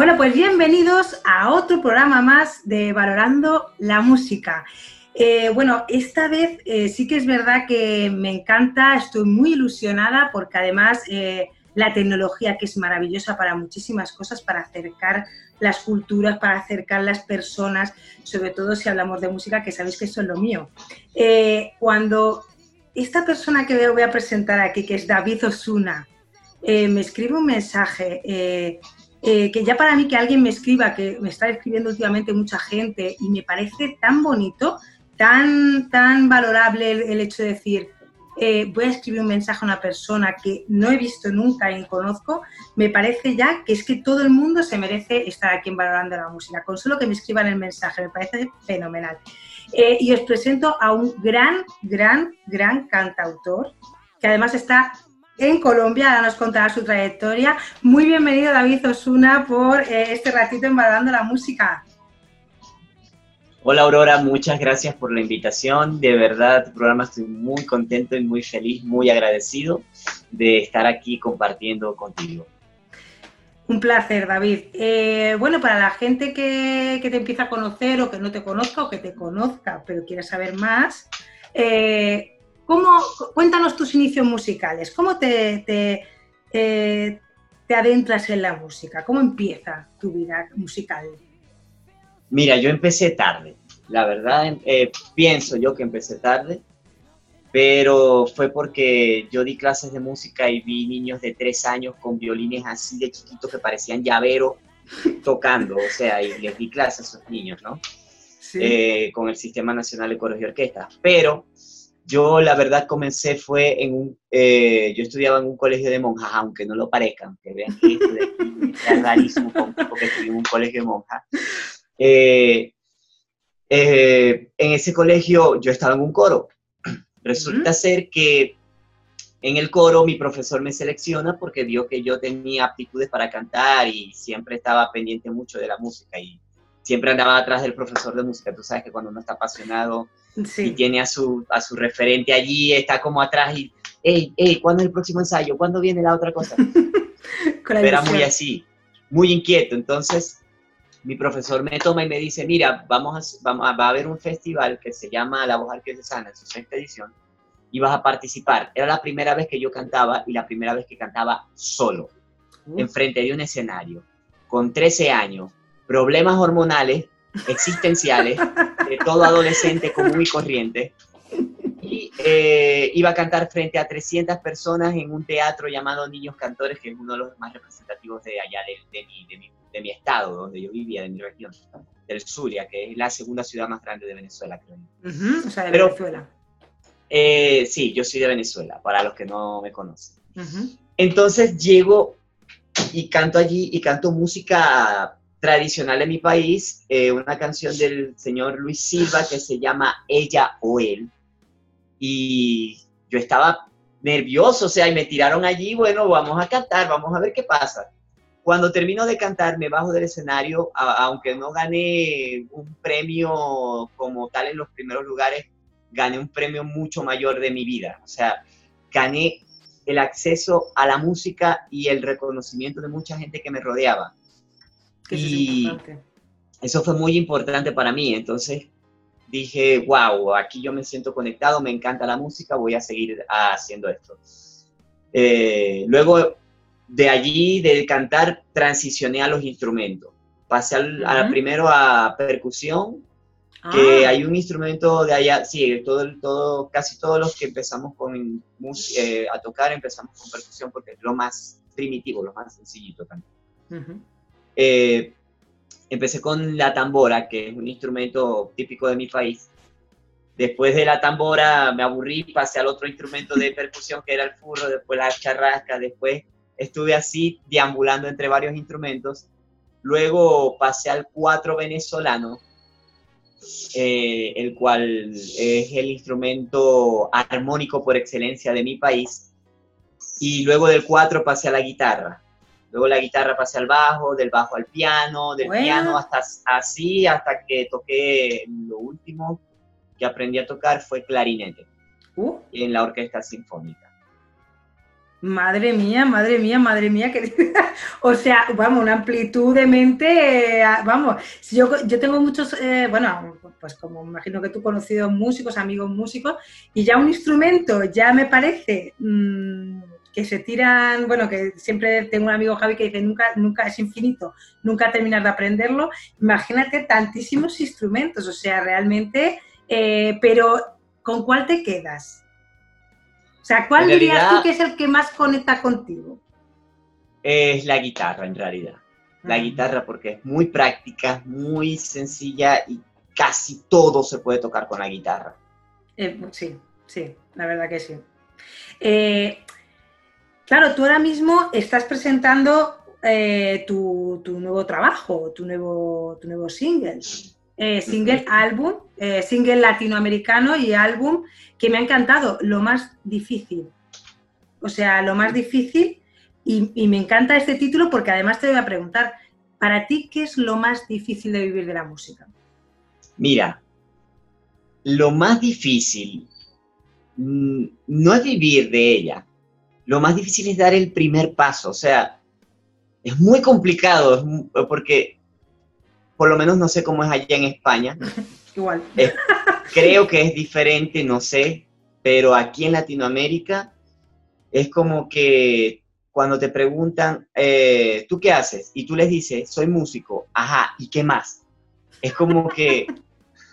Bueno, pues bienvenidos a otro programa más de Valorando la Música. Eh, bueno, esta vez eh, sí que es verdad que me encanta, estoy muy ilusionada porque además eh, la tecnología que es maravillosa para muchísimas cosas, para acercar las culturas, para acercar las personas, sobre todo si hablamos de música, que sabéis que eso es lo mío. cuando esta persona que voy a presentar aquí, que es David Osuna, me escribe un mensaje eh, que ya para mí que alguien me escriba, que me está escribiendo últimamente mucha gente y me parece tan bonito, tan, tan valorable el, hecho de decir, eh, voy a escribir un mensaje a una persona que no he visto nunca ni conozco, me parece ya que es que todo el mundo se merece estar aquí Valorando la Música, con solo que me escriban el mensaje, me parece fenomenal. Eh, y os presento a un gran, gran, gran cantautor, que además está en Colombia, nos contará su trayectoria. Muy bienvenido David Osuna por eh, este ratito en la Música. Hola Aurora, muchas gracias por la invitación. De verdad, tu programa estoy muy contento y muy feliz, muy agradecido de estar aquí compartiendo contigo. Un placer, David. Eh, bueno, para la gente que, te empieza a conocer o que no te conozca o que te conozca, pero quiere saber más, eh, ¿Cómo, cuéntanos tus inicios musicales, ¿cómo te, te, adentras en la música? ¿Cómo empieza tu vida musical? Mira, yo empecé tarde, la verdad, eh, pienso yo que empecé tarde, pero fue porque yo di clases de música y vi niños de tres años con violines así de chiquitos que parecían llaveros tocando, o sea, y les di clases a esos niños, ¿no? Sí. Eh, con el Sistema Nacional de Coros y Orquestas. Pero yo la verdad comencé fue en un, eh, yo estudiaba en un colegio de monjas, aunque no lo parezca, aunque vean que esto de aquí es rarísimo porque estudié en un colegio de monjas. Eh, eh, en ese colegio yo estaba en un coro. Resulta ser que en el coro mi profesor me selecciona porque vio que yo tenía aptitudes para cantar y siempre estaba pendiente mucho de la música y siempre andaba atrás del profesor de música. Tú sabes que cuando uno está apasionado y tiene a su, a su referente allí, está como atrás y, hey, hey, ¿cuándo es el próximo ensayo? ¿Cuándo viene la otra cosa? Era muy así, muy inquieto. Entonces, mi profesor me toma y me dice, mira, vamos a, vamos a, va a haber un festival que se llama La Voz Arquidiocesana en su sexta edición y vas a participar. Era la primera vez que yo cantaba y la primera vez que cantaba solo, enfrente de un escenario, con 13 años, problemas hormonales, existenciales, de todo adolescente común y corriente. Y eh, iba a cantar frente a 300 personas en un teatro llamado Niños Cantores, que es uno de los más representativos de allá, de, de, mi, estado, donde yo vivía, de mi región, del Zulia, que es la segunda ciudad más grande de Venezuela, creo. o sea, de Venezuela. Eh, sí, yo soy de Venezuela, para los que no me conocen. Entonces llego y canto allí y canto música tradicional en mi país, eh, una canción del señor Luis Silva que se llama Ella o Él. Y yo estaba nervioso, o sea, y me tiraron allí, bueno, vamos a cantar, vamos a ver qué pasa. Cuando termino de cantar, me bajo del escenario, aunque no gané un premio como tal en los primeros lugares, gané un premio mucho mayor de mi vida. O sea, gané el acceso a la música y el reconocimiento de mucha gente que me rodeaba y eso fue muy importante para mí. Entonces dije, wow, aquí yo me siento conectado, me encanta la música, voy a seguir haciendo esto. Eh, luego de allí, de cantar, transicioné a los instrumentos. Pasé al, primero a percusión, que ah. hay un instrumento de allá, sí, todo, todo, casi todos los que empezamos con eh, a tocar empezamos con percusión porque es lo más primitivo, lo más sencillito también. Eh, empecé con la tambora, que es un instrumento típico de mi país. Después de la tambora me aburrí, pasé al otro instrumento de percusión que era el furro, después la charrasca, después estuve así deambulando entre varios instrumentos. Luego pasé al cuatro venezolano, eh, el cual es el instrumento armónico por excelencia de mi país. Y luego del cuatro pasé a la guitarra. Luego la guitarra pasé al bajo, del bajo al piano, del piano hasta así, hasta que toqué lo último que aprendí a tocar fue clarinete uh. en la orquesta sinfónica. Madre mía, madre mía, madre mía, que o sea, vamos, una amplitud de mente, eh, vamos, yo, yo tengo muchos, eh, bueno, pues como imagino que tú conocido músicos, amigos músicos, y ya un instrumento ya me parece mm, que se tiran, bueno, que siempre tengo un amigo Javi que dice, nunca, nunca es infinito, nunca terminar de aprenderlo, imagínate tantísimos instrumentos, o sea, realmente, eh, pero ¿con cuál te quedas? O sea, ¿cuál dirías tú que es el que más conecta contigo? Es la guitarra, en realidad. La guitarra porque es muy práctica, muy sencilla y casi todo se puede tocar con la guitarra. Eh, sí, sí, la verdad que sí. Eh, claro, tú ahora mismo estás presentando eh, tu, nuevo trabajo, tu nuevo, tu nuevo single. single álbum, single latinoamericano y álbum que me ha encantado, lo más difícil. O sea, lo más difícil, y, me encanta este título porque además te voy a preguntar, para ti, ¿qué es lo más difícil de vivir de la música? Mira, lo más difícil mm, no es vivir de ella, lo más difícil es dar el primer paso, o sea, es muy complicado porque por lo menos no sé cómo es allá en España. Igual. Creo que es diferente, no sé, pero aquí en Latinoamérica es como que cuando te preguntan, eh, ¿tú qué haces? Y tú les dices, soy músico, ajá, ¿y qué más? Es como que,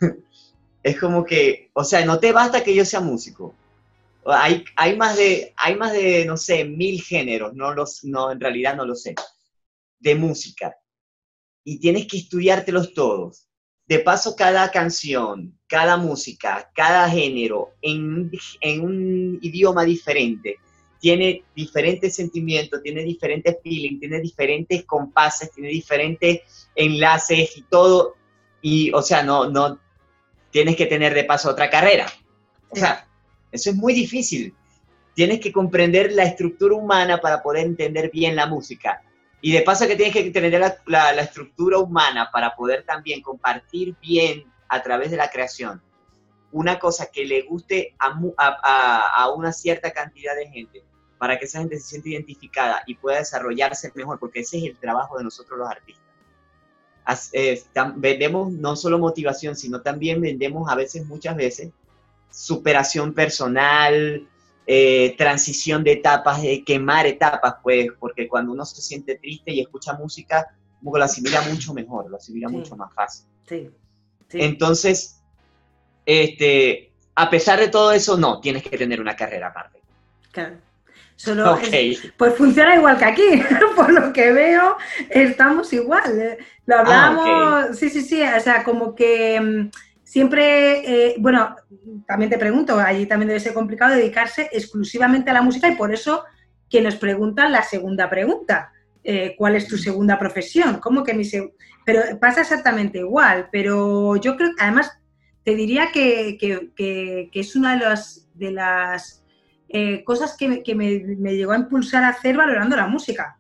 es como que, o sea, no te basta que yo sea músico. Hay, hay, más de, hay más de, no sé, mil géneros, no, los, no, en realidad no lo sé, de música. Y tienes que estudiártelos todos de paso cada canción, cada música, cada género en, un idioma diferente tiene diferentes sentimientos, tiene diferentes feelings, tiene diferentes compases, tiene diferentes enlaces y todo. Y, o sea, no, no tienes que tener de paso otra carrera. O sea, eso es muy difícil. Tienes que comprender la estructura humana para poder entender bien la música. Y de paso que tienes que tener la, estructura humana para poder también compartir bien a través de la creación una cosa que le guste a, una cierta cantidad de gente, para que esa gente se sienta identificada y pueda desarrollarse mejor, porque ese es el trabajo de nosotros los artistas. Eh, vendemos no solo motivación, sino también vendemos a veces, muchas veces, superación personal, eh, transición de etapas, de quemar etapas, pues, porque cuando uno se siente triste y escucha música, como lo asimila mucho mejor, lo asimila mucho más fácil. Sí, Entonces, este, a pesar de todo eso, no, tienes que tener una carrera aparte. Claro. Solo pues funciona igual que aquí, por lo que veo, estamos igual. Eh. Lo ah, hablamos, sí, sí, sí, o sea, como que mm, siempre, eh, bueno, también te pregunto, allí también debe ser complicado dedicarse exclusivamente a la música y por eso que nos preguntan la segunda pregunta, eh, ¿cuál es tu segunda profesión? ¿Cómo que mi Pero pasa exactamente igual, pero yo creo, además, te diría que, es una de las, de las eh, cosas que, me, me, llegó a impulsar a hacer valorando la música,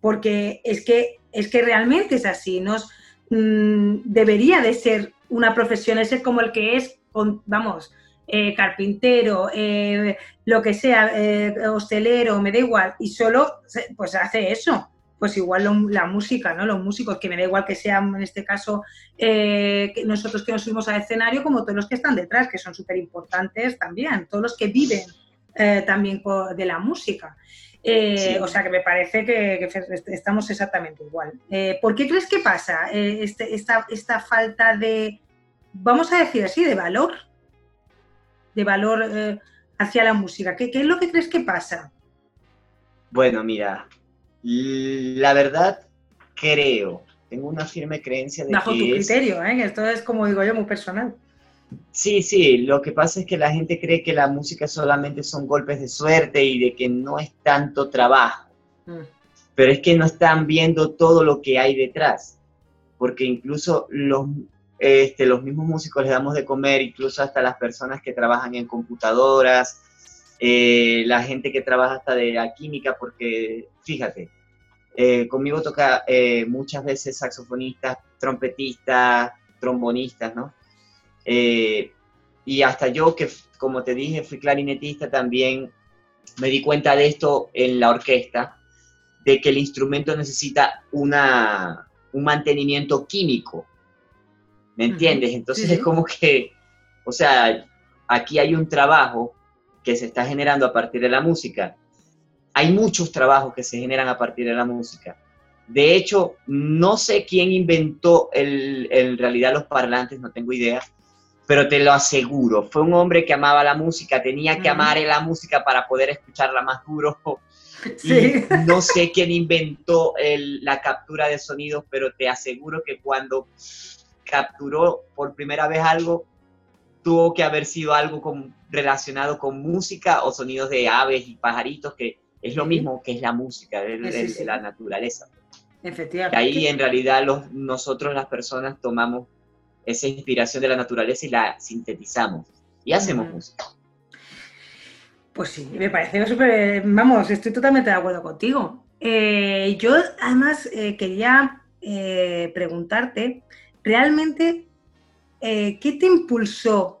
porque es que, es que realmente es así, nos, mm, debería de ser una profesión, ese como el que es, vamos, eh, carpintero, eh, lo que sea, eh, hostelero, me da igual, y solo pues hace eso. Pues igual la música, ¿no? Los músicos, que me da igual que sean, en este caso, nosotros que nos subimos al escenario, como todos los que están detrás, que son súper importantes también, todos los que viven también de la música. O sea que me parece que, estamos exactamente igual. ¿Por qué crees que pasa este, esta, esta falta de, vamos a decir así, de valor, de valor eh, hacia la música? ¿Qué, es lo que crees que pasa? Bueno, mira, la verdad creo, tengo una firme creencia de Bajo tu criterio, ¿eh? esto es como digo yo, muy personal. Sí, sí, lo que pasa es que la gente cree que la música solamente son golpes de suerte y de que no es tanto trabajo. Mm. Pero es que no están viendo todo lo que hay detrás. Porque incluso los, este, los mismos músicos les damos de comer, incluso hasta las personas que trabajan en computadoras, eh, la gente que trabaja hasta de la química, porque fíjate, eh, conmigo toca eh, muchas veces saxofonistas, trompetistas, trombonistas, ¿no? Y hasta yo, que como te dije, fui clarinetista también, me di cuenta de esto en la orquesta, de que el instrumento necesita una, un mantenimiento químico. ¿Me entiendes? Entonces es como que, o sea, aquí hay un trabajo que se está generando a partir de la música. Hay muchos trabajos que se generan a partir de la música. De hecho, no sé quién inventó el, en realidad los parlantes, no tengo idea, pero te lo aseguro, fue un hombre que amaba la música, tenía que amar la música para poder escucharla más duro. Sí. no sé quién inventó la captura de sonidos, pero te aseguro que cuando capturó por primera vez algo, tuvo que haber sido algo relacionado con música o sonidos de aves y pajaritos, que es lo mismo que es la música de, la naturaleza. Efectivamente. Ahí en realidad los, nosotros las personas tomamos esa inspiración de la naturaleza y la sintetizamos y hacemos música. Pues sí, me parece súper, vamos, estoy totalmente de acuerdo contigo. Eh, yo además eh, quería eh, preguntarte, ¿realmente qué te impulsó?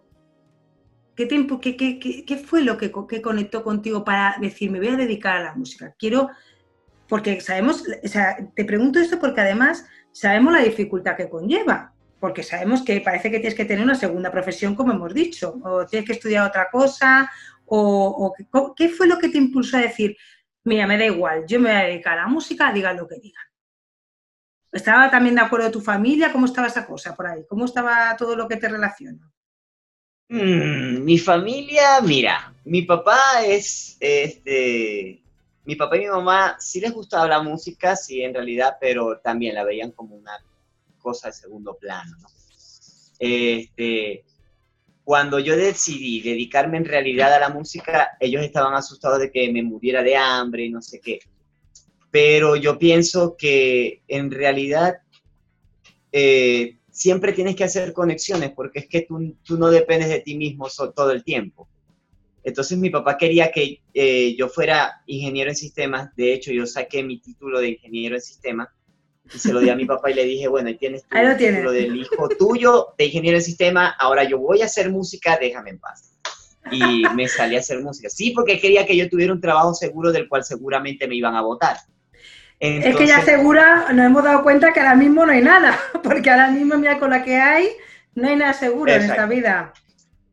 ¿Qué, qué, qué, fue lo que, conectó contigo para decir, me voy a dedicar a la música? Quiero, porque sabemos, o sea, te pregunto esto porque además sabemos la dificultad que conlleva porque sabemos que parece que tienes que tener una segunda profesión, como hemos dicho, o tienes que estudiar otra cosa, o, qué fue lo que te impulsó a decir, mira, me da igual, yo me voy a dedicar a la música, digan lo que digan. ¿Estaba también de acuerdo tu familia? ¿Cómo estaba esa cosa por ahí? ¿Cómo estaba todo lo que te relaciona? Mm, mi familia, mira, mi papá es, este, mi papá y mi mamá sí les gustaba la música, sí, en realidad, pero también la veían como una cosa de segundo plano. ¿no? Este, cuando yo decidí dedicarme en realidad a la música, ellos estaban asustados de que me muriera de hambre y no sé qué. Pero yo pienso que en realidad eh, siempre tienes que hacer conexiones porque es que tú, tú no dependes de ti mismo todo el tiempo. Entonces mi papá quería que eh, yo fuera ingeniero en sistemas. De hecho, yo saqué mi título de ingeniero en sistemas y se lo di a mi papá y le dije, bueno, ahí tienes tu lo del hijo tuyo de ingeniero de sistema, ahora yo voy a hacer música, déjame en paz. Y me salí a hacer música. Sí, porque quería que yo tuviera un trabajo seguro del cual seguramente me iban a votar. es que ya segura nos hemos dado cuenta que ahora mismo no hay nada, porque ahora mismo, mira, con la que hay, no hay nada seguro en esta vida.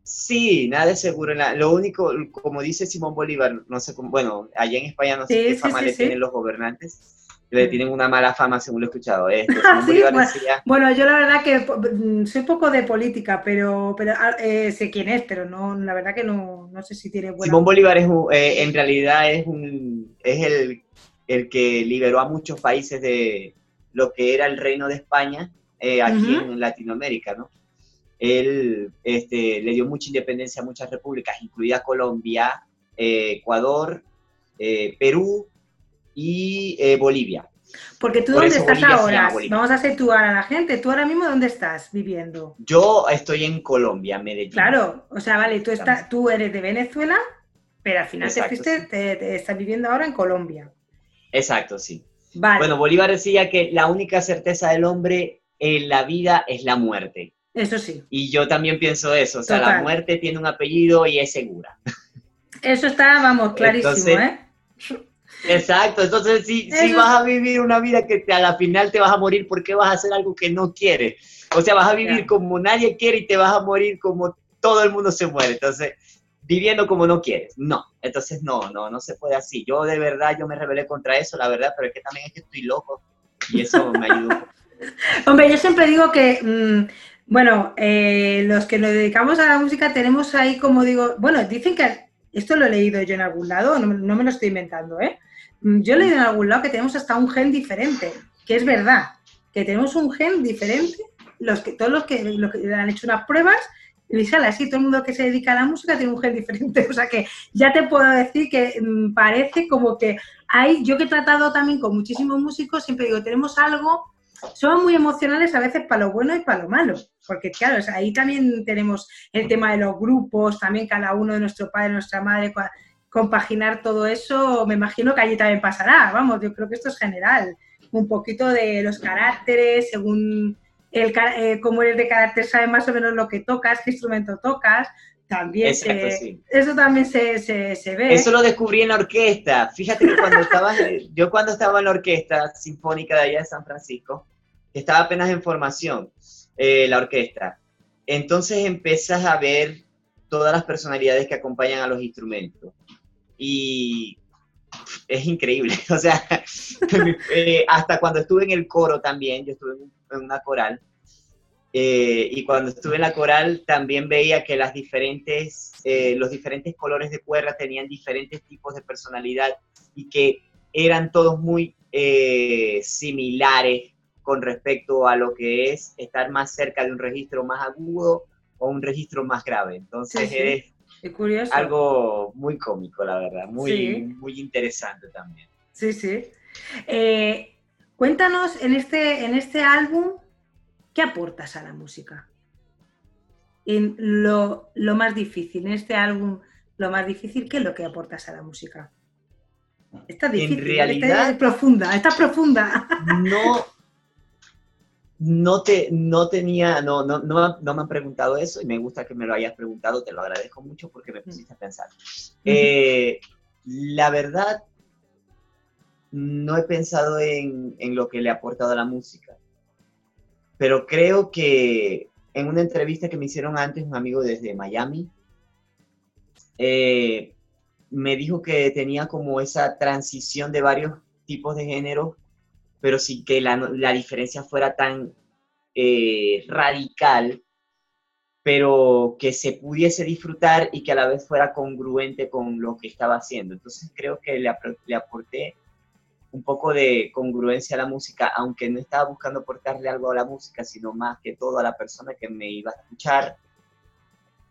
Sí, nada es seguro. Lo único, como dice Simón Bolívar, no sé cómo, bueno, allá en España no sé qué fama le tienen los gobernantes, le tienen una mala fama según lo he escuchado. ¿eh? bueno, yo la verdad que mm, soy poco de política, pero, pero ah, eh, sé quién es, pero no, la verdad que no, no sé si tiene buena... Simón Bolívar es eh, en realidad es, un, es el, el, que liberó a muchos países de lo que era el reino de España aquí en Latinoamérica, ¿no? Él este, le dio mucha independencia a muchas repúblicas, incluida Colombia, Ecuador, Perú, y eh, Bolivia. Porque tú dónde estás ahora? Vamos a situar a la gente. ¿Tú ahora mismo dónde estás viviendo? Yo estoy en Colombia, Medellín. Claro, o sea, vale, tú, estás, tú eres de Venezuela, pero al final te fuiste, te, estás viviendo ahora en Colombia. Exacto, sí. Bueno, Bolívar decía que la única certeza del hombre en la vida es la muerte. Eso sí. Y yo también pienso eso, o sea, la muerte tiene un apellido y es segura. Eso está, vamos, clarísimo, ¿eh? Exacto, entonces si, si vas a vivir una vida que te, a la final te vas a morir porque vas a hacer algo que no quieres. O sea, vas a vivir como nadie quiere y te vas a morir como todo el mundo se muere. Entonces, viviendo como no quieres. No, entonces no, no, no se puede así. Yo de verdad, yo me rebelé contra eso, la verdad, pero es que también es que estoy loco y eso me ayudó. Hombre, yo siempre digo que, mm, bueno, eh, los que nos dedicamos a la música tenemos ahí, como digo, bueno, dicen que, esto lo he leído yo en algún lado, no, no me lo estoy inventando, ¿eh? Mm, yo he leído en algún lado que tenemos hasta un gen diferente, que es verdad, que tenemos un gen diferente, los que, todos los que, han hecho unas pruebas, y sale así, todo el mundo que se dedica a la música tiene un gen diferente. O sea que ya te puedo decir que mm, parece como que hay, yo que he tratado también con muchísimos músicos, siempre digo, tenemos algo, somos muy emocionales a veces para lo bueno y para lo malo, porque claro, ahí también tenemos el tema de los grupos, también cada uno de nuestro padre, nuestra madre, compaginar todo eso, me imagino que allí también pasará, vamos, yo creo que esto es general, un poquito de los caracteres, según el, eh, cómo eres de carácter, sabes más o menos lo que tocas, qué instrumento tocas, También sí. Eso también se, se, ve. Eso lo descubrí en la orquesta. Fíjate que cuando estaba, yo cuando estaba en la orquesta sinfónica de allá de San Francisco, estaba apenas en formación, eh, la orquesta. Entonces empiezas a ver todas las personalidades que acompañan a los instrumentos. Y es increíble. O sea, eh, hasta cuando estuve en el coro también, yo estuve en una coral, eh, y cuando estuve en la coral también veía que las diferentes, eh, los diferentes colores de cuerda tenían diferentes tipos de personalidad y que eran todos muy similares con respecto a lo que es estar más cerca de un registro más agudo o un registro más grave. Entonces curioso. algo muy cómico, la verdad, muy, muy interesante también. Sí, sí. Eh, cuéntanos en este, en este álbum, ¿qué aportas a la música? En lo, lo más difícil, en este álbum, lo más difícil, ¿qué es lo que aportas a la música? Está difícil, en realidad, está profunda, está profunda. No, no, te, no tenía, no, no, no, no, me han preguntado eso y me gusta que me lo hayas preguntado, te lo agradezco mucho porque me pusiste a pensar. Eh, la verdad, no he pensado en, en, lo que le ha aportado a la música, pero creo que en una entrevista que me hicieron antes, un amigo desde Miami, eh, me dijo que tenía como esa transición de varios tipos de géneros pero sin que la, la diferencia fuera tan eh, radical, pero que se pudiese disfrutar y que a la vez fuera congruente con lo que estaba haciendo. Entonces creo que le, le aporté un poco de congruencia a la música, aunque no estaba buscando aportarle algo a la música, sino más que todo a la persona que me iba a escuchar.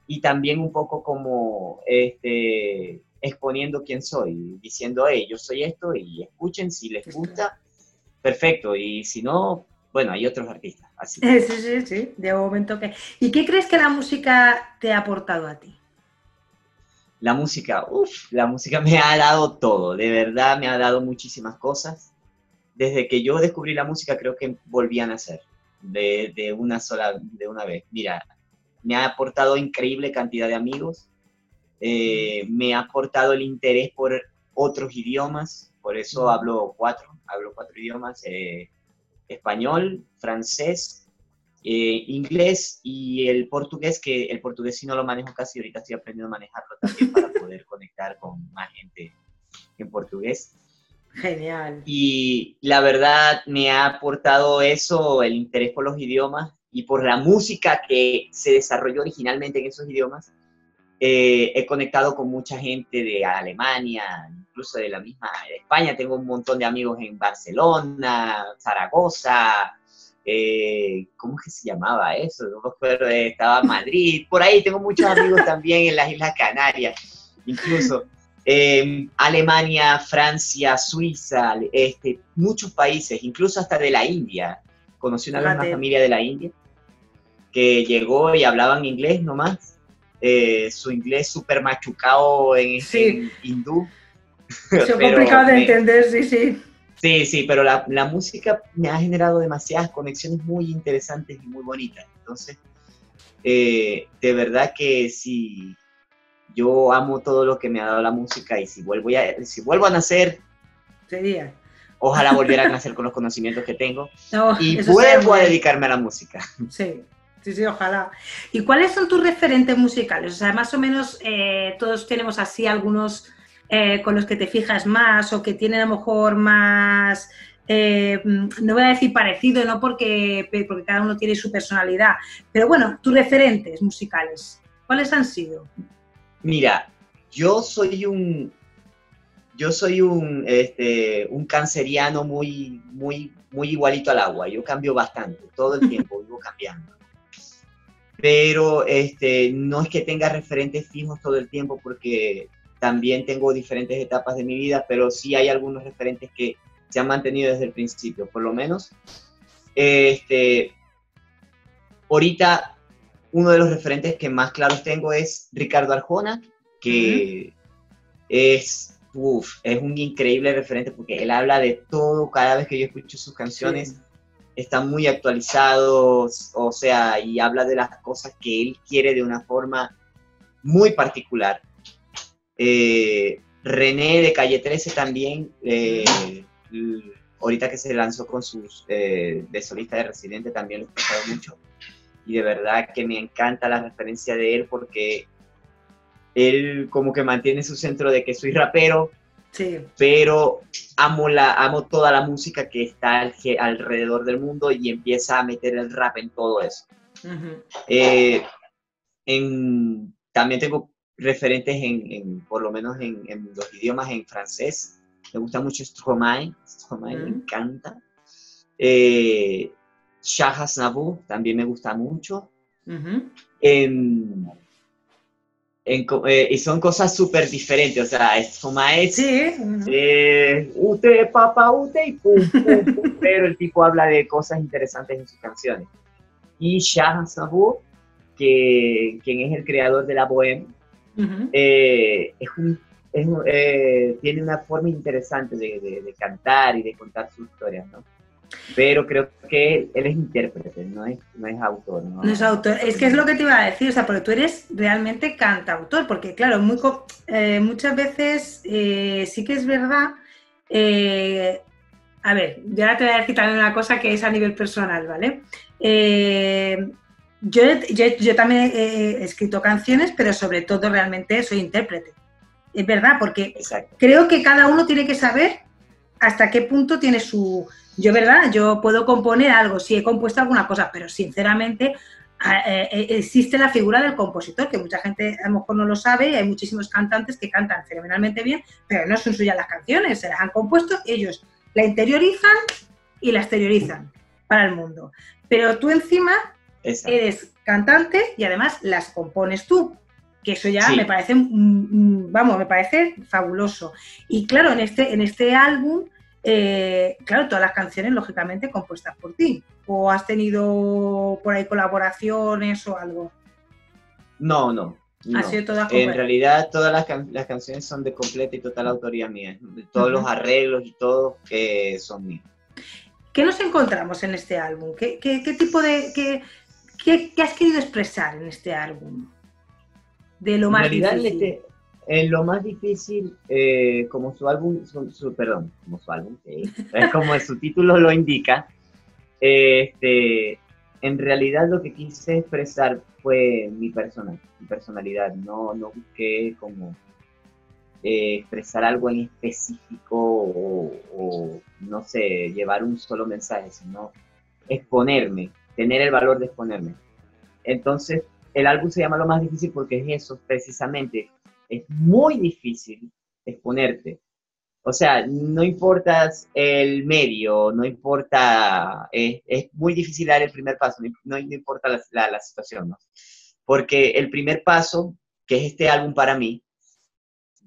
Y también un poco como este, exponiendo quién soy, diciendo, hey, yo soy esto y escuchen si les gusta perfecto. Y si no, bueno, hay otros artistas. Así. Sí, sí, sí, de momento que. ¿Y qué crees que la música te ha aportado a ti? La música, uff, la música me ha dado todo, de verdad me ha dado muchísimas cosas. Desde que yo descubrí la música creo que volví a nacer de, de una sola, de una vez. Mira, me ha aportado increíble cantidad de amigos, eh, me ha aportado el interés por otros idiomas, por eso hablo cuatro, hablo cuatro idiomas, eh, español, francés, eh, inglés y el portugués, que el portugués sí no lo manejo casi, ahorita estoy aprendiendo a manejarlo también para poder conectar con más gente en portugués. Genial. Y la verdad me ha aportado eso, el interés por los idiomas y por la música que se desarrolló originalmente en esos idiomas. Eh, he conectado con mucha gente de Alemania, incluso de la misma España. Tengo un montón de amigos en Barcelona, Zaragoza, eh, ¿cómo es que se llamaba eso? No me acuerdo, estaba Madrid, por ahí tengo muchos amigos también en las Islas Canarias, incluso. Em, Alemania, Francia, Suiza, este, muchos países, incluso hasta de la India. Conocí una, una familia de la India que llegó y hablaban inglés nomás eh, su inglés súper machucado en, hindú. Es complicado de entender, sí, sí. Sí, sí, pero la, la, música me ha generado demasiadas conexiones muy interesantes y muy bonitas. Entonces, eh, de verdad que si yo amo todo lo que me ha dado la música y si vuelvo a, si vuelvo a nacer, sería. Ojalá volviera a nacer con los conocimientos que tengo y vuelvo a dedicarme a la música. Sí, Sí, sí, ojalá. ¿Y cuáles son tus referentes musicales? O sea, más o menos eh, todos tenemos así algunos eh, con los que te fijas más o que tienen a lo mejor más, eh, no voy a decir parecido, no porque, porque cada uno tiene su personalidad, pero bueno, tus referentes musicales, ¿cuáles han sido? Mira, yo soy un, yo soy un, este, un canceriano muy, muy, muy igualito al agua. Yo cambio bastante, todo el tiempo vivo cambiando pero este, no es que tenga referentes fijos todo el tiempo porque también tengo diferentes etapas de mi vida, pero sí hay algunos referentes que se han mantenido desde el principio, por lo menos. Este, ahorita uno de los referentes que más claros tengo es Ricardo Arjona, que es, es un increíble referente porque él habla de todo cada vez que yo escucho sus canciones está muy actualizado, o sea, y habla de las cosas que él quiere de una forma muy particular. Eh, René de Calle 13 también, eh, ahorita que se lanzó con sus eh, de solista de residente, también lo he escuchado mucho. Y de verdad que me encanta la referencia de él porque él como que mantiene su centro de que soy rapero, sí. pero amo, la, amo toda la música que está alrededor del mundo y empieza a meter el rap en todo eso. Eh, en, también tengo referentes en, por lo menos en, los idiomas en francés. Me gusta mucho Stromae, Stromae me encanta. Eh, Shah también me gusta mucho. Eh, y son cosas súper diferentes, o sea, Stromae sí. eh, ute, papa, ute y pum, pero el tipo habla de cosas interesantes en sus canciones. Y Shah Aznavour, que, quien es el creador de la bohème, eh, es un, eh, tiene una forma interesante de, cantar y de contar sus historias, ¿no? Pero creo que él, es intérprete, no es, no es autor. ¿no? es autor, es que es lo que te iba a decir, o sea, porque tú eres realmente cantautor, porque claro, muy, eh, muchas veces sí que es verdad a ver, yo ahora te voy a decir también una cosa que es a nivel personal, ¿vale? yo, yo, también he escrito canciones, pero sobre todo realmente soy intérprete. Es verdad, porque creo que cada uno tiene que saber hasta qué punto tiene su... Yo, ¿verdad? Yo puedo componer algo, sí he compuesto alguna cosa, pero sinceramente eh, eh, existe la figura del compositor, que mucha gente a lo mejor no lo sabe y hay muchísimos cantantes que cantan fenomenalmente bien, pero no son suyas las canciones, se las han compuesto, ellos la interiorizan y la exteriorizan para el mundo. Pero tú encima eres cantante y además las compones tú, que eso ya me parece, vamos, me parece fabuloso. Y claro, en este, en este álbum, eh, claro, todas las canciones lógicamente compuestas por ti. ¿O has tenido por ahí colaboraciones o algo? No, no. en realidad todas las, canciones son de completa y total autoría mía. Todos los arreglos y todo que son míos. ¿Qué nos encontramos en este álbum? ¿Qué, tipo de... Qué, ¿Qué, has querido expresar en este álbum? De lo más difícil. Este, en lo más difícil, eh, como su álbum, perdón, como su álbum, como su título lo indica, este, en realidad lo que quise expresar fue mi persona, mi personalidad. No, no busqué como eh, expresar algo en específico o, o, no sé, llevar un solo mensaje, sino exponerme, tener el valor de exponerme. Entonces, el álbum se llama Lo más difícil porque es eso, precisamente. Es muy difícil exponerte. O sea, no importa el medio, no importa, es, muy difícil dar el primer paso, no, importa la, situación, ¿no? Porque el primer paso, que es este álbum para mí,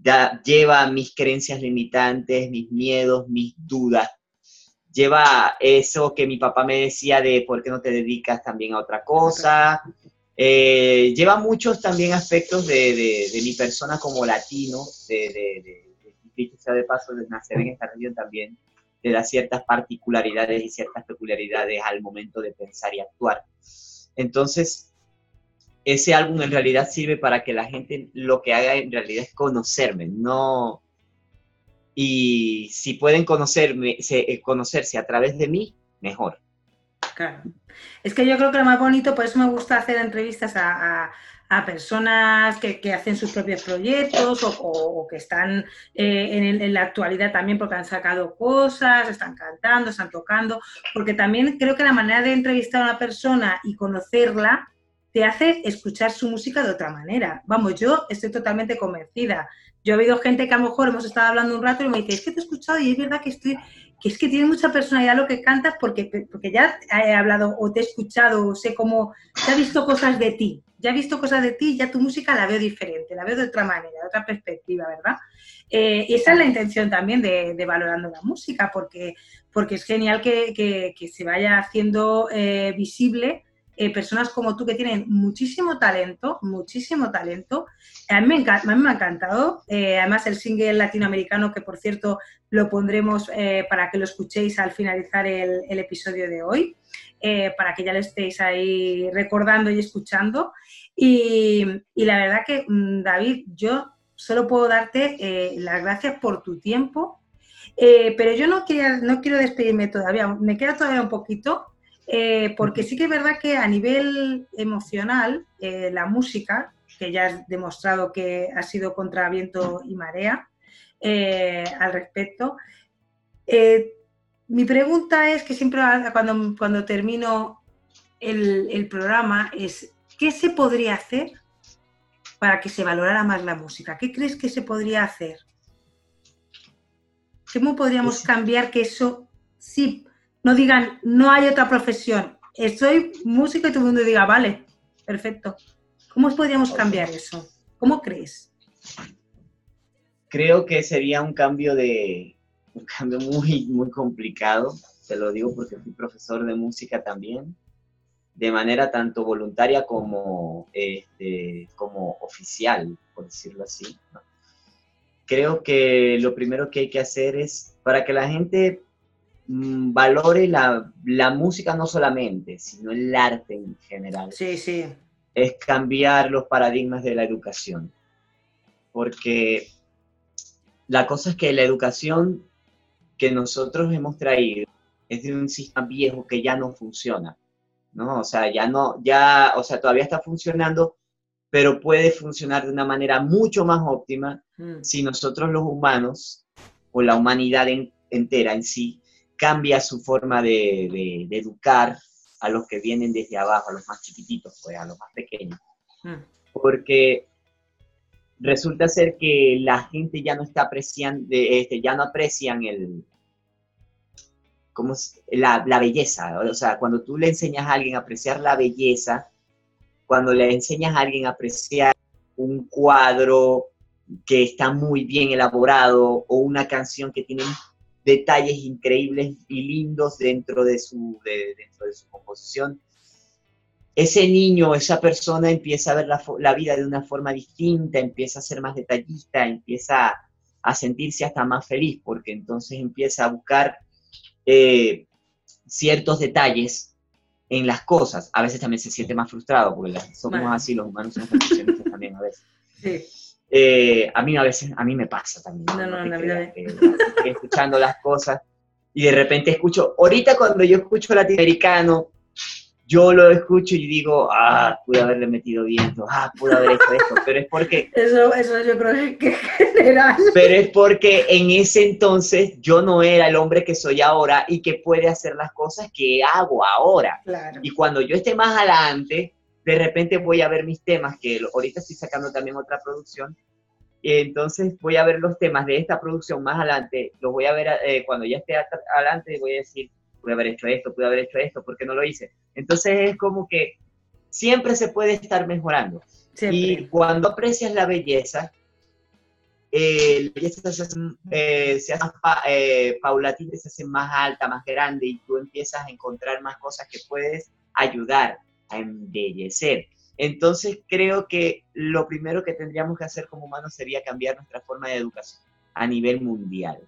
ya lleva mis creencias limitantes, mis miedos, mis dudas, lleva eso que mi papá me decía de por qué no te dedicas también a otra cosa. Eh, lleva muchos también aspectos de, mi persona como latino, de, de, sea de paso, de nacer en esta región también, te da ciertas particularidades y ciertas peculiaridades al momento de pensar y actuar. Entonces, ese álbum en realidad sirve para que la gente lo que haga en realidad es conocerme, no, y si pueden conocerme, eh, conocerse a través de mí, mejor. Claro. Es que yo creo que lo más bonito, por eso me gusta hacer entrevistas a, personas que, hacen sus propios proyectos o, que están eh, en, en, la actualidad también porque han sacado cosas, están cantando, están tocando, porque también creo que la manera de entrevistar a una persona y conocerla te hace escuchar su música de otra manera. Vamos, yo estoy totalmente convencida. Yo he oído gente que a lo mejor hemos estado hablando un rato y me dice, es que te he escuchado y es verdad que estoy, que es que tiene mucha personalidad lo que cantas porque, porque ya he hablado o te he escuchado o sé cómo, ya he visto cosas de ti, ya he visto cosas de ti ya tu música la veo diferente, la veo de otra manera, de otra perspectiva, ¿verdad? Eh, y esa es la intención también de, valorando la música, porque, porque es genial que, se vaya haciendo eh, visible eh, personas como tú que tienen muchísimo talento, muchísimo talento. A mí me, a mí me ha encantado. Eh, además, el single latinoamericano, que por cierto lo pondremos eh, para que lo escuchéis al finalizar el, episodio de hoy, para que ya lo estéis ahí recordando y escuchando. Y, la verdad que, mm, David, yo solo puedo darte las gracias por tu tiempo, pero yo no, no quiero despedirme todavía, me queda todavía un poquito, eh, porque sí que es verdad que a nivel emocional, eh, la música, que ya has demostrado que ha sido contra viento y marea al respecto, mi pregunta es que siempre cuando, cuando termino el, el programa es, ¿qué se podría hacer para que se valorara más la música? ¿Qué crees que se podría hacer? ¿Cómo podríamos cambiar que eso sí, no digan, no hay otra profesión, soy músico y todo el mundo diga, vale, perfecto. ¿Cómo podríamos cambiar eso? ¿Cómo crees? Creo que sería un cambio de un cambio muy muy complicado, te lo digo porque fui profesor de música también, de manera tanto voluntaria como, este, como oficial, por decirlo así. creo que lo primero que hay que hacer es para que la gente valore la, música no solamente, sino el arte en general. Sí, sí. Es cambiar los paradigmas de la educación. Porque la cosa es que la educación que nosotros hemos traído es de un sistema viejo que ya no funciona. ¿no? O sea, ya no, ya, o sea, todavía está funcionando, pero puede funcionar de una manera mucho más óptima mm. si nosotros los humanos o la humanidad entera en sí cambia su forma de, educar a los que vienen desde abajo, a los más chiquititos, pues a los más pequeños. Mm. Porque resulta ser que la gente ya no está apreciando, este, ya no aprecian el, ¿cómo la, la, belleza. O sea, cuando tú le enseñas a alguien a apreciar la belleza, cuando le enseñas a alguien a apreciar un cuadro que está muy bien elaborado o una canción que tiene detalles increíbles y lindos dentro de su, dentro de su composición, ese niño, esa persona empieza a ver la, vida de una forma distinta, empieza a ser más detallista, empieza a sentirse hasta más feliz, porque entonces empieza a buscar eh, ciertos detalles en las cosas, a veces también se siente más frustrado, porque somos así, los humanos somos perfeccionistas también a veces. Sí. Eh, a mí a veces, a mí me pasa también. No, no, no, no escuchando las cosas y de repente escucho, ahorita cuando yo escucho latinoamericano, yo lo escucho y digo, ah, pude haberle metido viento, ah, pude haber hecho esto, pero es porque... Eso, eso yo creo que es general. Pero es porque en ese entonces yo no era el hombre que soy ahora y que puede hacer las cosas que hago ahora. Claro. Y cuando yo esté más adelante, de repente voy a ver mis temas, que ahorita estoy sacando también otra producción, y entonces voy a ver los temas de esta producción más adelante, los voy a ver eh, cuando ya esté adelante, voy a decir, pude haber hecho esto, pude haber hecho esto, ¿por qué no lo hice? Entonces es como que siempre se puede estar mejorando. Y cuando aprecias la belleza, eh, la belleza se hace, eh, se hace eh, paulatina, se hace más alta, más grande y tú empiezas a encontrar más cosas que puedes ayudar a embellecer. Entonces creo que lo primero que tendríamos que hacer como humanos sería cambiar nuestra forma de educación a nivel mundial.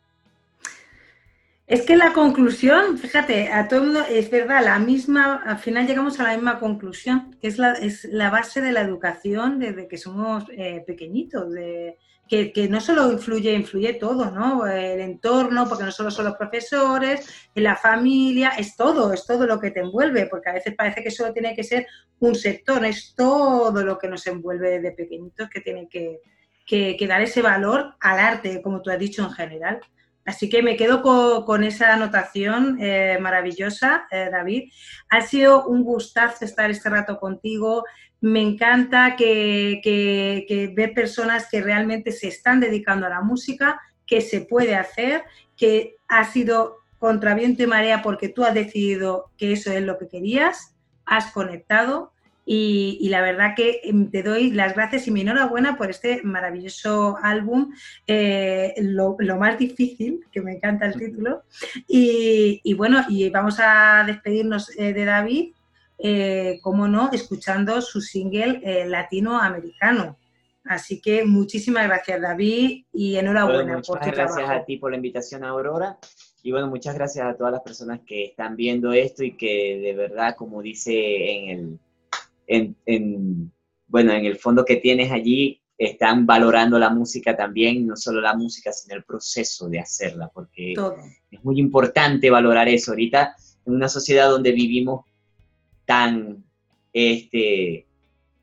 Es que la conclusión, fíjate, a todo es verdad, la misma, al final llegamos a la misma conclusión, que es la, es la base de la educación desde que somos eh, pequeñitos, de, que, no solo influye, influye todo, ¿no? El entorno, porque no solo son los profesores, la familia, es todo, es todo lo que te envuelve, porque a veces parece que solo tiene que ser un sector, es todo lo que nos envuelve desde pequeñitos que tiene que, que dar ese valor al arte, como tú has dicho en general. Así que me quedo con, esa anotación eh, maravillosa, eh, David. Ha sido un gustazo estar este rato contigo. Me encanta que, que, ver personas que realmente se están dedicando a la música, que se puede hacer, que ha sido contra viento y marea porque tú has decidido que eso es lo que querías, has conectado y, la verdad que em, te doy las gracias y mi enhorabuena por este maravilloso álbum, eh, lo, más difícil, que me encanta el título. Y, bueno, y vamos a despedirnos eh, de David. Eh, como no, escuchando su single eh, latinoamericano. Así que muchísimas gracias, David, y enhorabuena muchas gracias a ti por la invitación, Aurora. Y bueno, muchas gracias a todas las personas que están viendo esto y que de verdad, como dice en el, en, bueno, en el fondo que tienes allí, están valorando la música también, no solo la música, sino el proceso de hacerla, porque es muy importante valorar eso. Ahorita, en una sociedad donde vivimos tan este,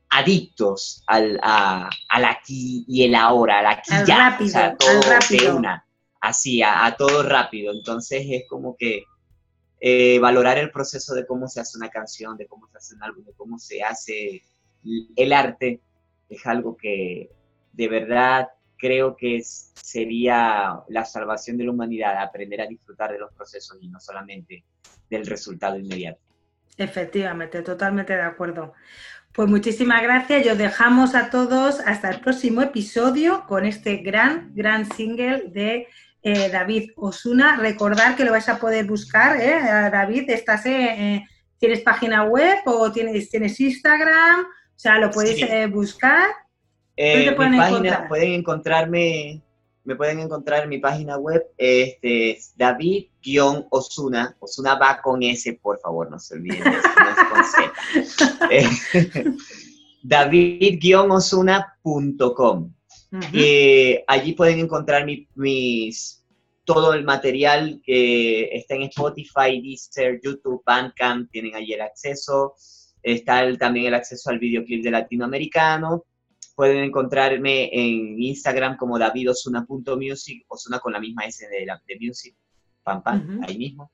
adictos al, aquí y el ahora, al aquí ya, rápido, todo rápido. una, así, a, todo rápido. Entonces es como que eh, valorar el proceso de cómo se hace una canción, de cómo se hace un álbum, de cómo se hace el arte, es algo que de verdad creo que sería la salvación de la humanidad, aprender a disfrutar de los procesos y no solamente del resultado inmediato. Efectivamente, totalmente de acuerdo. Pues muchísimas gracias y os dejamos a todos hasta el próximo episodio con este gran, gran single de eh, David Osuna. Recordar que lo vais a poder buscar, ¿eh? David, estás, eh, ¿tienes página web o tienes, tienes Instagram? O sea, lo podéis eh, buscar. Eh, pueden, página, pueden encontrarme, me pueden encontrar en mi página web, este, David-Osuna, Osuna va con S, por favor, no se olviden, no es con C. David-osuna.com. Eh, allí pueden encontrar mis, todo el material que está en Spotify, Deezer, YouTube, Bandcamp, tienen allí el acceso. Está también el acceso al videoclip de latinoamericano. Pueden encontrarme en Instagram como davidosuna.music, Osuna con la misma S de, de music, pam, pam, ahí mismo.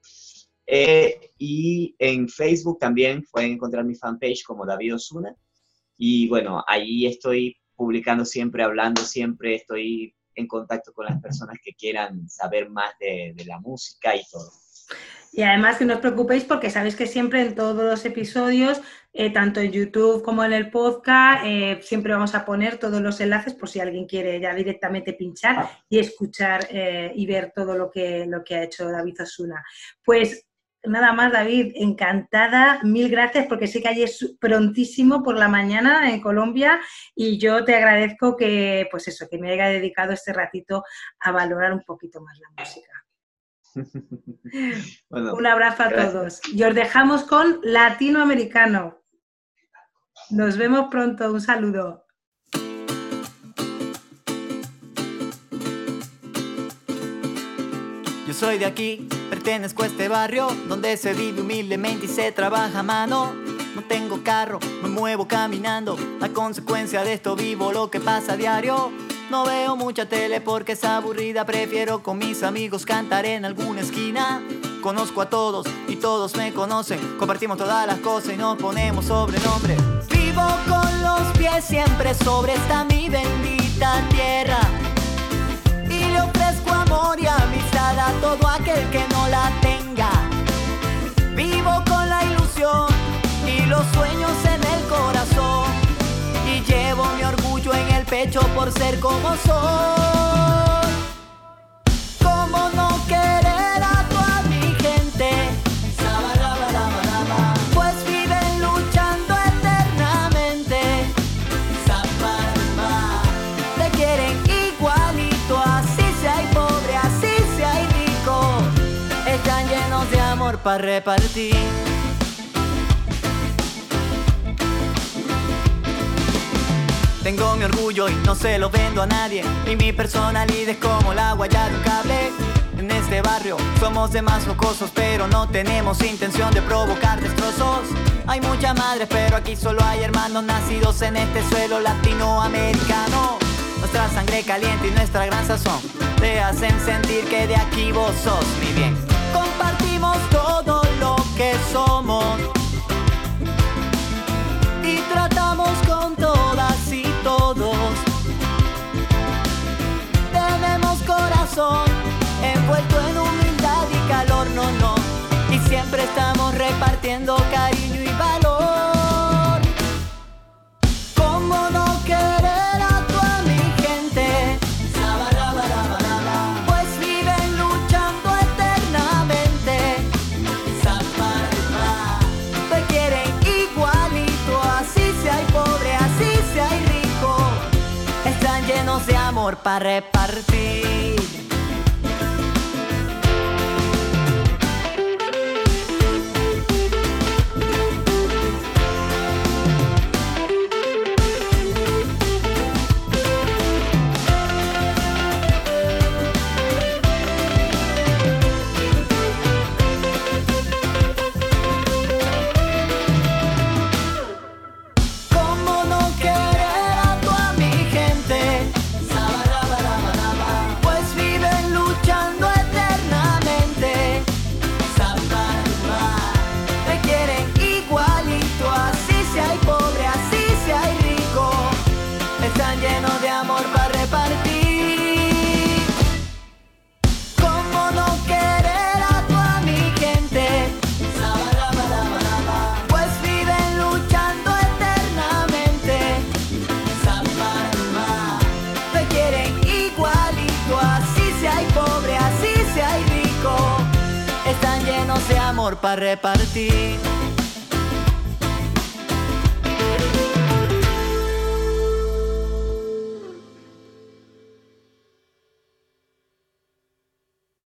Eh, y en Facebook también pueden encontrar mi fanpage como David Osuna. Y bueno, ahí estoy publicando siempre, hablando siempre, estoy en contacto con las personas que quieran saber más de, de la música y todo. Y además que no os preocupéis porque sabéis que siempre en todos los episodios, eh, tanto en YouTube como en el podcast, eh, siempre vamos a poner todos los enlaces por si alguien quiere ya directamente pinchar y escuchar eh, y ver todo lo que, lo que ha hecho David Osuna. Pues nada más, David, encantada, mil gracias porque sé que allí es prontísimo por la mañana en Colombia y yo te agradezco que, pues eso, que me haya dedicado este ratito a valorar un poquito más la música. Un abrazo a todos. Y os dejamos con Latinoamericano. Nos vemos pronto. Un saludo. Yo soy de aquí, pertenezco a este barrio donde se vive humildemente y se trabaja a mano. No tengo carro, me muevo caminando. A consecuencia de esto vivo lo que pasa a diario. No veo mucha tele porque es aburrida, prefiero con mis amigos cantar en alguna esquina. Conozco a todos y todos me conocen, compartimos todas las cosas y nos ponemos sobrenombre. Vivo con los pies siempre sobre esta mi bendita tierra. Y le ofrezco amor y amistad a todo aquel que no la tenga. Vivo con la ilusión y los sueños pecho por ser como soy. ¿Cómo no querer a toda mi gente? Pues viven luchando eternamente. Te quieren igualito, así sea y pobre, así sea y rico. Están llenos de amor para repartir. Tengo mi orgullo y no se lo vendo a nadie. Y mi personalidad es como la guaya de un cable. En este barrio somos demás jocosos, pero no tenemos intención de provocar destrozos. Hay muchas madres, pero aquí solo hay hermanos nacidos en este suelo latinoamericano. Nuestra sangre caliente y nuestra gran sazón te hacen sentir que de aquí vos sos mi bien. Compartimos todo lo que somos envuelto en humildad y calor, no, no. Y siempre estamos repartiendo cariño y valor. ¿Cómo no querer a toda mi gente? Pues viven luchando eternamente. Te quieren igualito, así sea hay pobre, así sea hay rico. Están llenos de amor para repartir.